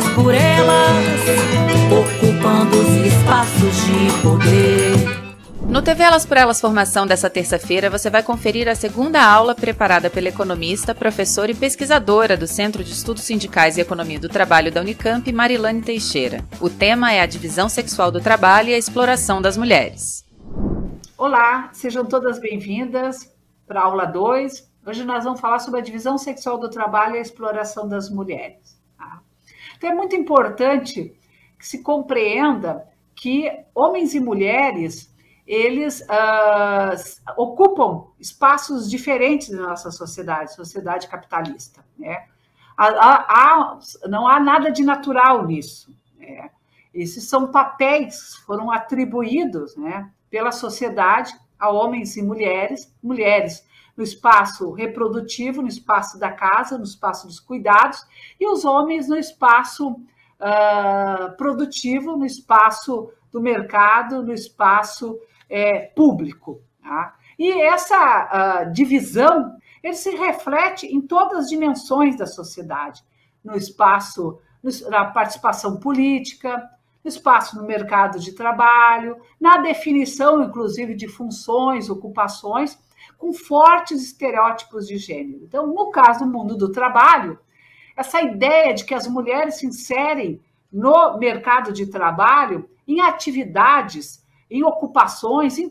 Elas por elas, ocupando os espaços de poder. No TV Elas por Elas Formação dessa terça-feira, você vai conferir a segunda aula preparada pela economista, professora e pesquisadora do Centro de Estudos Sindicais e Economia do Trabalho da Unicamp, Marilane Teixeira. O tema é a divisão sexual do trabalho e a exploração das mulheres. Olá, sejam todas bem-vindas para a aula 2, Hoje nós vamos falar sobre a divisão sexual do trabalho e a exploração das mulheres. Tá? Então é muito importante que se compreenda que homens e mulheres eles uh, ocupam espaços diferentes na nossa sociedade, sociedade capitalista. Né? Há, há, não há nada de natural nisso. Né? Esses são papéis que foram atribuídos né, pela sociedade a homens e mulheres, mulheres no espaço reprodutivo, no espaço da casa, no espaço dos cuidados, e os homens no espaço uh, produtivo, no espaço do mercado, no espaço é, público. Tá? E essa uh, divisão ele se reflete em todas as dimensões da sociedade, no espaço, na participação política, no espaço no mercado de trabalho, na definição, inclusive, de funções, ocupações, com fortes estereótipos de gênero. Então, no caso do mundo do trabalho, essa ideia de que as mulheres se inserem no mercado de trabalho em atividades, em ocupações, em,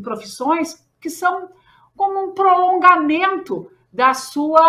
profissões que são como um prolongamento das suas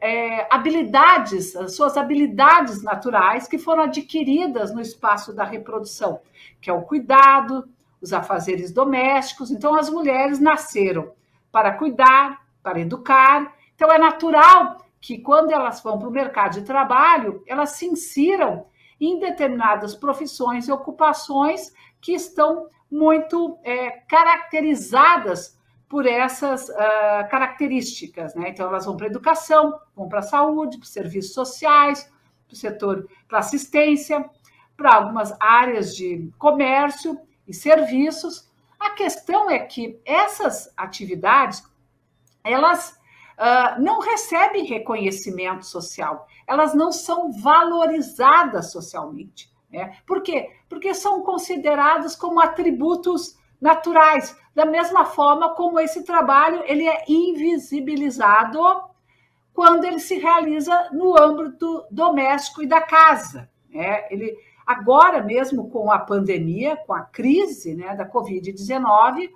é, habilidades, as suas habilidades naturais que foram adquiridas no espaço da reprodução, que é o cuidado, os afazeres domésticos. Então, as mulheres nasceram para cuidar, para educar. Então, é natural que, quando elas vão para o mercado de trabalho, elas se insiram em determinadas profissões e ocupações que estão muito é, caracterizadas por essas uh, características. Né? Então, elas vão para a educação, vão para a saúde, para os serviços sociais, para o setor, para assistência, para algumas áreas de comércio e serviços, a questão é que essas atividades, elas uh, não recebem reconhecimento social, elas não são valorizadas socialmente. Né? Por quê? Porque são consideradas como atributos naturais, da mesma forma como esse trabalho ele é invisibilizado quando ele se realiza no âmbito doméstico e da casa. Né? Ele, Agora mesmo com a pandemia, com a crise né, da Covid-19,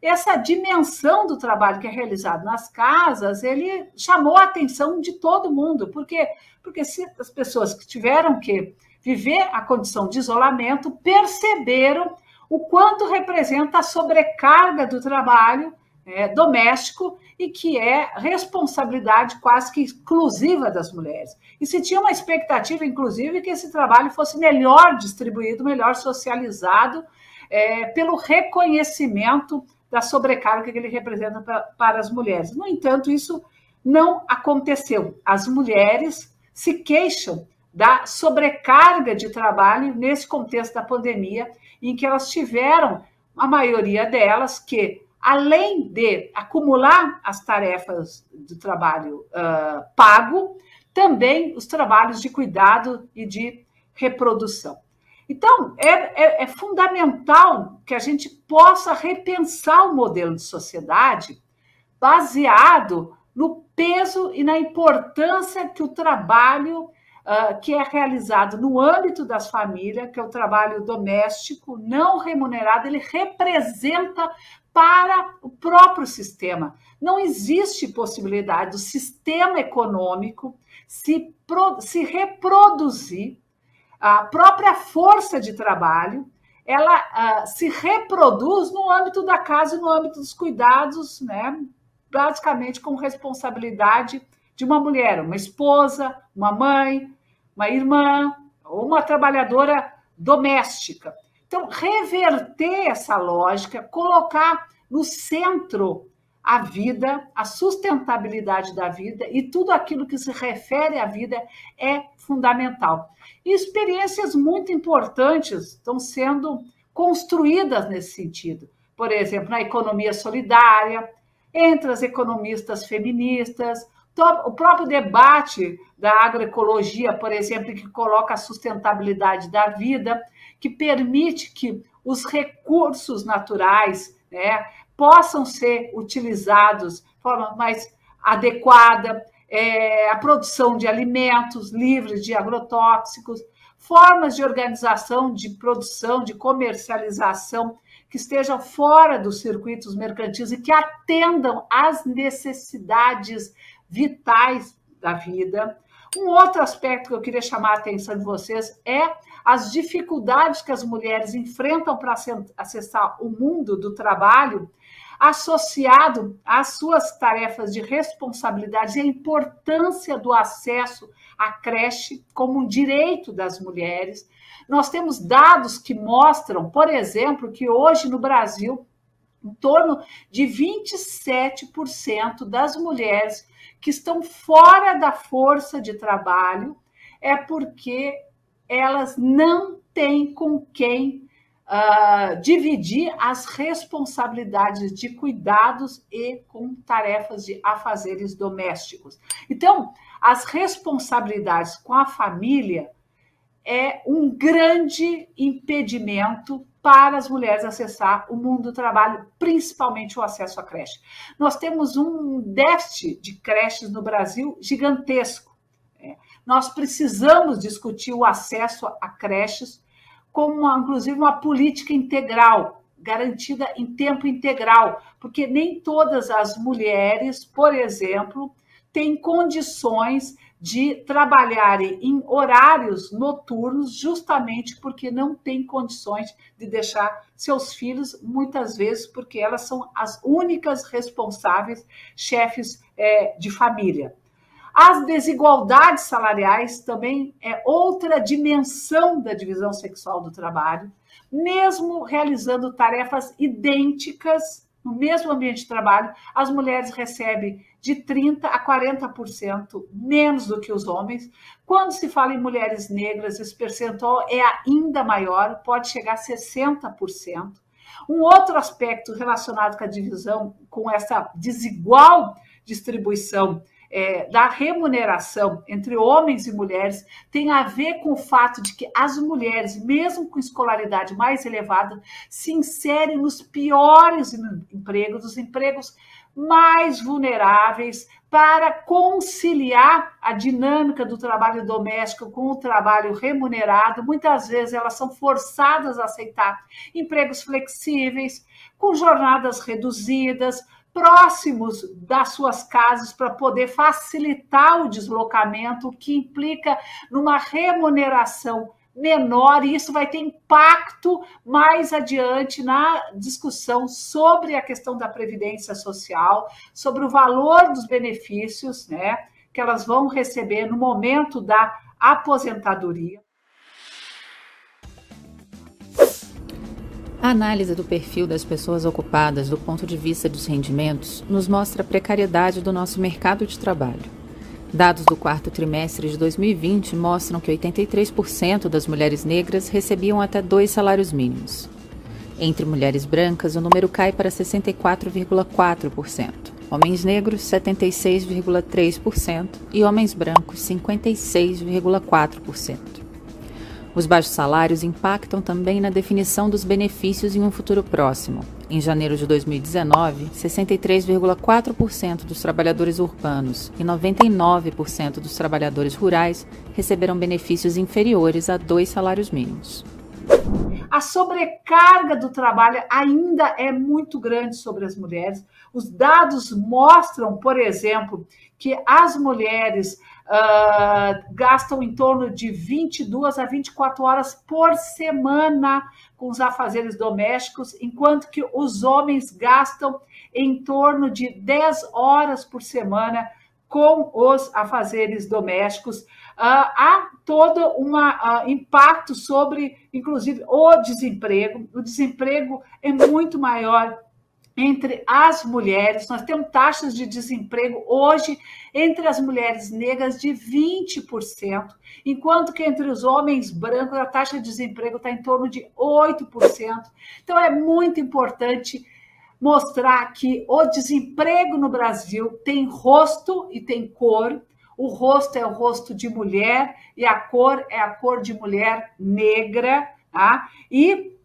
essa dimensão do trabalho que é realizado nas casas, ele chamou a atenção de todo mundo. Por quê? Porque se as pessoas que tiveram que viver a condição de isolamento perceberam o quanto representa a sobrecarga do trabalho é, doméstico e que é responsabilidade quase que exclusiva das mulheres. E se tinha uma expectativa, inclusive, que esse trabalho fosse melhor distribuído, melhor socializado, é, pelo reconhecimento da sobrecarga que ele representa pra, para as mulheres. No entanto, isso não aconteceu. As mulheres se queixam da sobrecarga de trabalho nesse contexto da pandemia, em que elas tiveram, a maioria delas, que além de acumular as tarefas de trabalho uh, pago, também os trabalhos de cuidado e de reprodução. Então, é, é, é, fundamental que a gente possa repensar o modelo de sociedade baseado no peso e na importância que o trabalho uh, que é realizado no âmbito das famílias, que é o trabalho doméstico não remunerado, ele representa para o próprio sistema. Não existe possibilidade do sistema econômico se, pro, se reproduzir, a própria força de trabalho, ela uh, se reproduz no âmbito da casa e no âmbito dos cuidados, né? basicamente com responsabilidade de uma mulher, uma esposa, uma mãe, uma irmã ou uma trabalhadora doméstica. Então, reverter essa lógica, colocar no centro a vida, a sustentabilidade da vida e tudo aquilo que se refere à vida é fundamental. E experiências muito importantes estão sendo construídas nesse sentido. Por exemplo, na economia solidária, entre as economistas feministas, o próprio debate da agroecologia, por exemplo, que coloca a sustentabilidade da vida, que permite que os recursos naturais né, possam ser utilizados de forma mais adequada, é, a produção de alimentos livres de agrotóxicos, formas de organização de produção, de comercialização que estejam fora dos circuitos mercantis e que atendam às necessidades vitais da vida. Um outro aspecto que eu queria chamar a atenção de vocês é as dificuldades que as mulheres enfrentam para acessar o mundo do trabalho, associado às suas tarefas de responsabilidade e a importância do acesso à creche como um direito das mulheres. Nós temos dados que mostram, por exemplo, que hoje no Brasil, em torno de 27% das mulheres que estão fora da força de trabalho é porque elas não têm com quem uh, dividir as responsabilidades de cuidados e com tarefas de afazeres domésticos. Então, as responsabilidades com a família é um grande impedimento para as mulheres acessar o mundo do trabalho, principalmente o acesso à creche. Nós temos um déficit de creches no Brasil gigantesco. Né? Nós precisamos discutir o acesso a creches como, uma, inclusive, uma política integral, garantida em tempo integral, porque nem todas as mulheres, por exemplo, têm condições de trabalharem em horários noturnos, justamente porque não têm condições de deixar seus filhos, muitas vezes porque elas são as únicas responsáveis, chefes é, de família. As desigualdades salariais também é outra dimensão da divisão sexual do trabalho, mesmo realizando tarefas idênticas no mesmo ambiente de trabalho, as mulheres recebem de 30% a 40% menos do que os homens. Quando se fala em mulheres negras, esse percentual é ainda maior, pode chegar a 60%. Um outro aspecto relacionado com a divisão, com essa desigual distribuição é, da remuneração entre homens e mulheres tem a ver com o fato de que as mulheres, mesmo com escolaridade mais elevada, se inserem nos piores empregos, os empregos mais vulneráveis, para conciliar a dinâmica do trabalho doméstico com o trabalho remunerado. Muitas vezes elas são forçadas a aceitar empregos flexíveis, com jornadas reduzidas, próximos das suas casas para poder facilitar o deslocamento, o que implica numa remuneração menor, e isso vai ter impacto mais adiante na discussão sobre a questão da previdência social, sobre o valor dos benefícios, né, que elas vão receber no momento da aposentadoria. A análise do perfil das pessoas ocupadas do ponto de vista dos rendimentos nos mostra a precariedade do nosso mercado de trabalho. Dados do quarto trimestre de 2020 mostram que 83% das mulheres negras recebiam até dois salários mínimos. Entre mulheres brancas, o número cai para 64,4%, homens negros, 76,3% e homens brancos, 56,4%. Os baixos salários impactam também na definição dos benefícios em um futuro próximo. Em janeiro de 2019, 63,4% dos trabalhadores urbanos e 99% dos trabalhadores rurais receberam benefícios inferiores a dois salários mínimos. A sobrecarga do trabalho ainda é muito grande sobre as mulheres. Os dados mostram, por exemplo, que as mulheres uh, gastam em torno de 22 a 24 horas por semana com os afazeres domésticos, enquanto que os homens gastam em torno de 10 horas por semana com os afazeres domésticos. Uh, há todo um uh, impacto sobre, inclusive, o desemprego. O desemprego é muito maior entre as mulheres. Nós temos taxas de desemprego hoje entre as mulheres negras de 20%, enquanto que entre os homens brancos a taxa de desemprego está em torno de 8%. Então é muito importante mostrar que o desemprego no Brasil tem rosto e tem cor. O rosto é o rosto de mulher e a cor é a cor de mulher negra, tá? E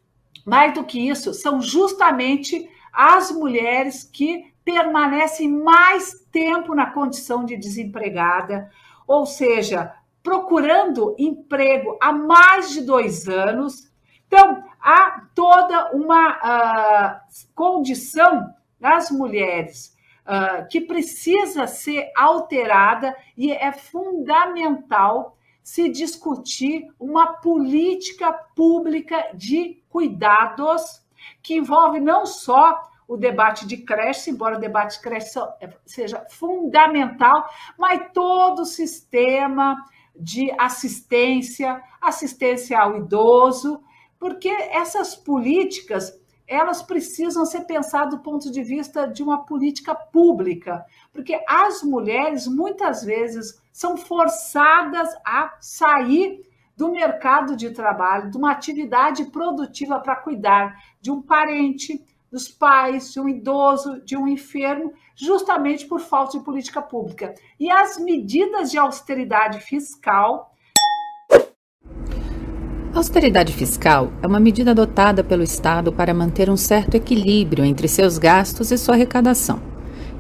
mais do que isso, são justamente as mulheres que permanecem mais tempo na condição de desempregada, ou seja, procurando emprego há mais de dois anos. Então, há toda uma uh, condição das mulheres uh, que precisa ser alterada e é fundamental se discutir uma política pública de cuidados que envolve não só o debate de creche, embora o debate de creche seja fundamental, mas todo o sistema de assistência, assistência ao idoso, porque essas políticas elas precisam ser pensadas do ponto de vista de uma política pública, porque as mulheres muitas vezes são forçadas a sair do mercado de trabalho, de uma atividade produtiva para cuidar de um parente, dos pais, de um idoso, de um enfermo, justamente por falta de política pública. E as medidas de austeridade fiscal. austeridade fiscal é uma medida adotada pelo Estado para manter um certo equilíbrio entre seus gastos e sua arrecadação.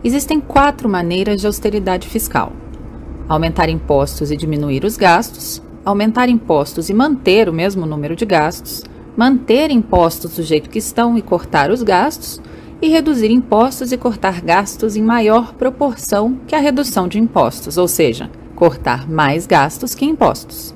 Existem quatro maneiras de austeridade fiscal: aumentar impostos e diminuir os gastos, aumentar impostos e manter o mesmo número de gastos, manter impostos do jeito que estão e cortar os gastos, e reduzir impostos e cortar gastos em maior proporção que a redução de impostos, ou seja, cortar mais gastos que impostos.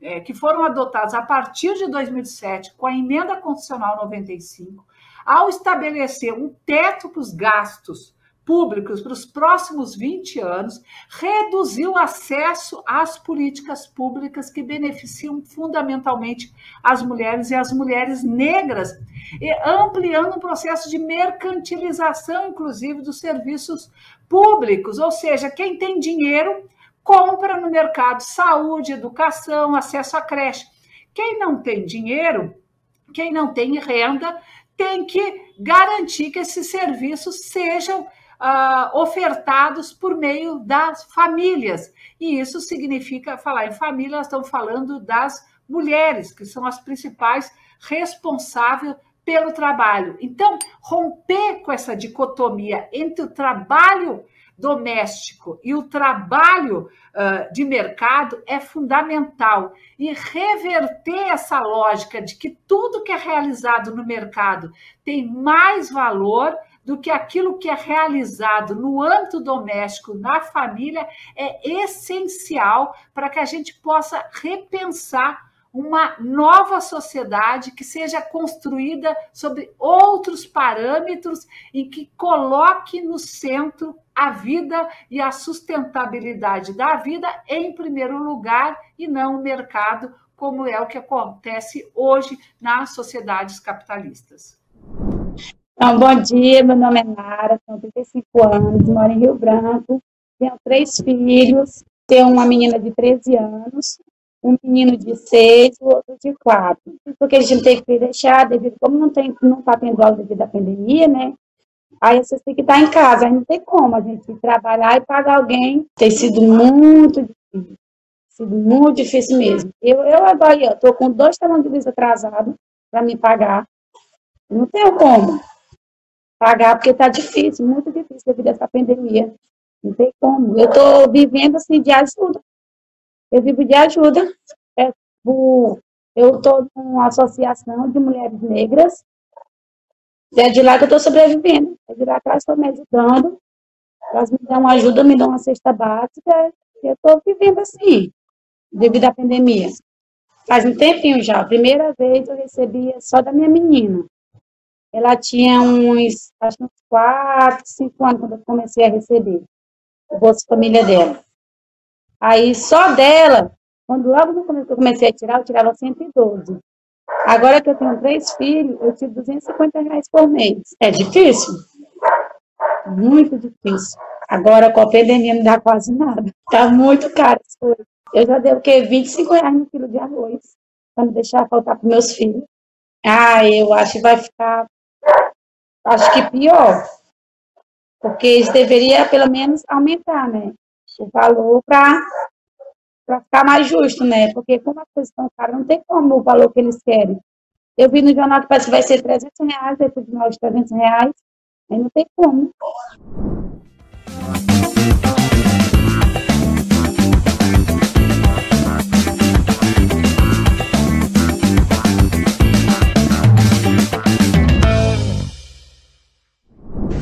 É, que foram adotados a partir de 2007 com a emenda constitucional 95, ao estabelecer um teto para os gastos públicos para os próximos 20 anos, reduzir o acesso às políticas públicas que beneficiam fundamentalmente as mulheres e as mulheres negras, ampliando o processo de mercantilização, inclusive, dos serviços públicos, ou seja, quem tem dinheiro compra no mercado saúde, educação, acesso à creche. Quem não tem dinheiro, quem não tem renda, tem que garantir que esses serviços sejam uh, ofertados por meio das famílias. E isso significa, falar em família, nós estamos falando das mulheres, que são as principais responsáveis pelo trabalho. Então, romper com essa dicotomia entre o trabalho doméstico e o trabalho uh, de mercado é fundamental. E reverter essa lógica de que tudo que é realizado no mercado tem mais valor do que aquilo que é realizado no âmbito doméstico, na família, é essencial para que a gente possa repensar uma nova sociedade que seja construída sobre outros parâmetros e que coloque no centro a vida e a sustentabilidade da vida em primeiro lugar e não o mercado, como é o que acontece hoje nas sociedades capitalistas. Então, bom dia, meu nome é Nara, tenho 35 anos, moro em Rio Branco, tenho três filhos, tenho uma menina de 13 anos, um menino de 6 e outro de 4. Porque a gente tem que deixar, devido, como não tem, não está tendo aula devido à pandemia, né? Aí vocês têm que estar em casa, aí não tem como a gente trabalhar e pagar alguém. Tem sido muito difícil, sido muito difícil mesmo. Eu, eu agora estou com dois talões de luz atrasados para me pagar. Não tenho como pagar, porque está difícil, muito difícil devido a essa pandemia. Não tem como. Eu estou vivendo assim de ajuda. Eu vivo de ajuda. É, eu estou numa associação de mulheres negras. É de lá que eu estou sobrevivendo. É de lá que elas estão me ajudando. Elas me dão ajuda, me dão uma cesta básica. E eu estou vivendo assim, devido à pandemia. Faz um tempinho já. A primeira vez eu recebia só da minha menina. Ela tinha uns, acho uns 4, 5 anos quando eu comecei a receber o Bolsa Família dela. Aí só dela, quando logo no começo eu comecei a tirar, eu tirava 112. Agora que eu tenho três filhos, eu tiro 250 reais por mês. É difícil? Muito difícil. Agora com a pandemia não dá quase nada. Tá muito caro as coisas. Eu já dei o quê? 25 reais no quilo de arroz. Para não deixar faltar para meus filhos. Ah, eu acho que vai ficar acho que pior, porque eles deveriam pelo menos aumentar, né, o valor para ficar mais justo, né, porque como as coisas estão caras, não tem como o valor que eles querem. Eu vi no jornal que parece que vai ser 300 reais, depois de nós 300 reais, aí não tem como.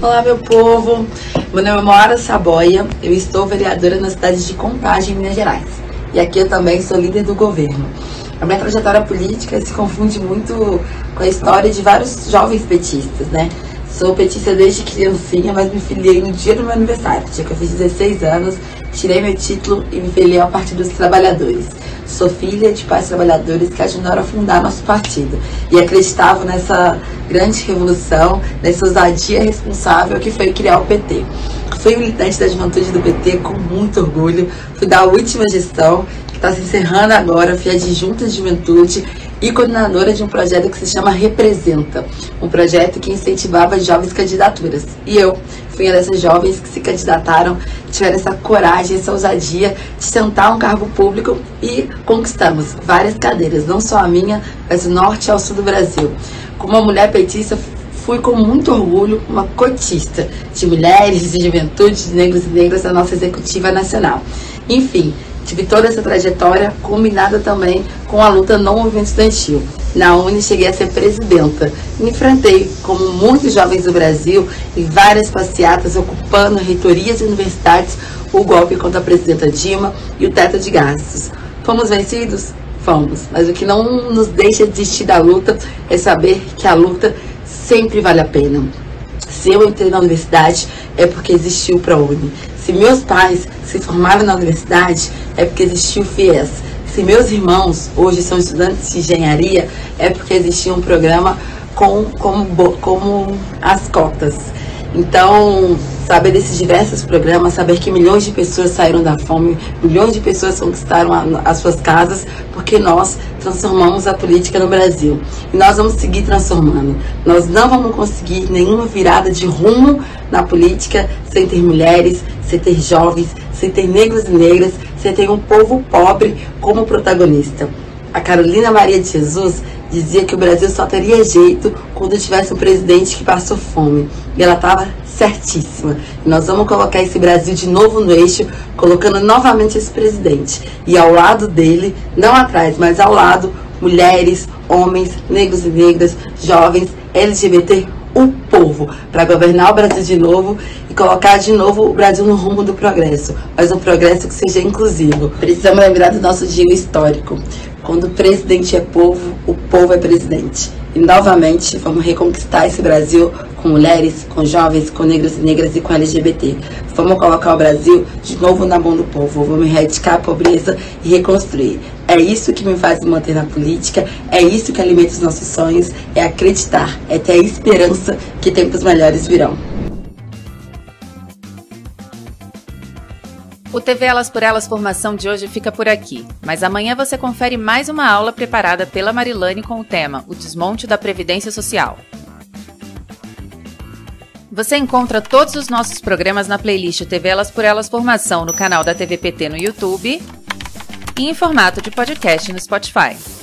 Olá, meu povo. Meu nome é Moara Saboia. Eu estou vereadora na cidade de Contagem, Minas Gerais. E aqui eu também sou líder do governo. A minha trajetória política se confunde muito com a história de vários jovens petistas, né? Sou petista desde criancinha, mas me filiei no dia do meu aniversário, dia que eu fiz 16 anos, tirei meu título e me filiei ao Partido dos Trabalhadores. Sou filha de pais trabalhadores que ajudaram a fundar nosso partido e acreditavam nessa grande revolução, nessa ousadia responsável que foi criar o PT. Fui militante da juventude do PT com muito orgulho, fui da última gestão, que está se encerrando agora, fui adjunta de juventude e coordenadora de um projeto que se chama Representa, um projeto que incentivava jovens candidaturas. E eu fui uma dessas jovens que se candidataram, tiveram essa coragem, essa ousadia de tentar um cargo público e conquistamos várias cadeiras, não só a minha, mas do norte ao sul do Brasil. Como uma mulher petista, fui com muito orgulho uma cotista de mulheres, de juventude, de negros e negras da nossa executiva nacional. Enfim, Tive toda essa trajetória combinada também com a luta no movimento estudantil. Na Uni cheguei a ser presidenta. Me enfrentei, como muitos jovens do Brasil, em várias passeatas ocupando reitorias e universidades, o golpe contra a presidenta Dilma e o teto de gastos. Fomos vencidos? Fomos. Mas o que não nos deixa desistir da luta é saber que a luta sempre vale a pena. Se eu entrei na universidade, é porque existiu o ProUni. Se meus pais se formaram na universidade, é porque existiu o FIES. Se meus irmãos hoje são estudantes de engenharia, é porque existia um programa com, como, como as cotas. Então, saber desses diversos programas, saber que milhões de pessoas saíram da fome, milhões de pessoas conquistaram a, as suas casas, porque nós transformamos a política no Brasil. E nós vamos seguir transformando. Nós não vamos conseguir nenhuma virada de rumo na política sem ter mulheres, sem ter jovens, sem ter negros e negras, sem ter um povo pobre como protagonista. A Carolina Maria de Jesus dizia que o Brasil só teria jeito quando tivesse um presidente que passou fome. E ela estava certíssima. Nós vamos colocar esse Brasil de novo no eixo, colocando novamente esse presidente. E ao lado dele, não atrás, mas ao lado, mulheres, homens, negros e negras, jovens, LGBT, o povo, para governar o Brasil de novo e colocar de novo o Brasil no rumo do progresso, mas um progresso que seja inclusivo. Precisamos lembrar do nosso dia histórico. Quando o presidente é povo, o povo é presidente. E novamente vamos reconquistar esse Brasil com mulheres, com jovens, com negros e negras e com LGBT. Vamos colocar o Brasil de novo na mão do povo. Vamos erradicar a pobreza e reconstruir. É isso que me faz manter na política, é isso que alimenta os nossos sonhos, é acreditar, é ter a esperança que tempos melhores virão. O TV Elas por Elas Formação de hoje fica por aqui, mas amanhã você confere mais uma aula preparada pela Marilane com o tema O Desmonte da Previdência Social. Você encontra todos os nossos programas na playlist TV Elas por Elas Formação no canal da TVPT no YouTube e em formato de podcast no Spotify.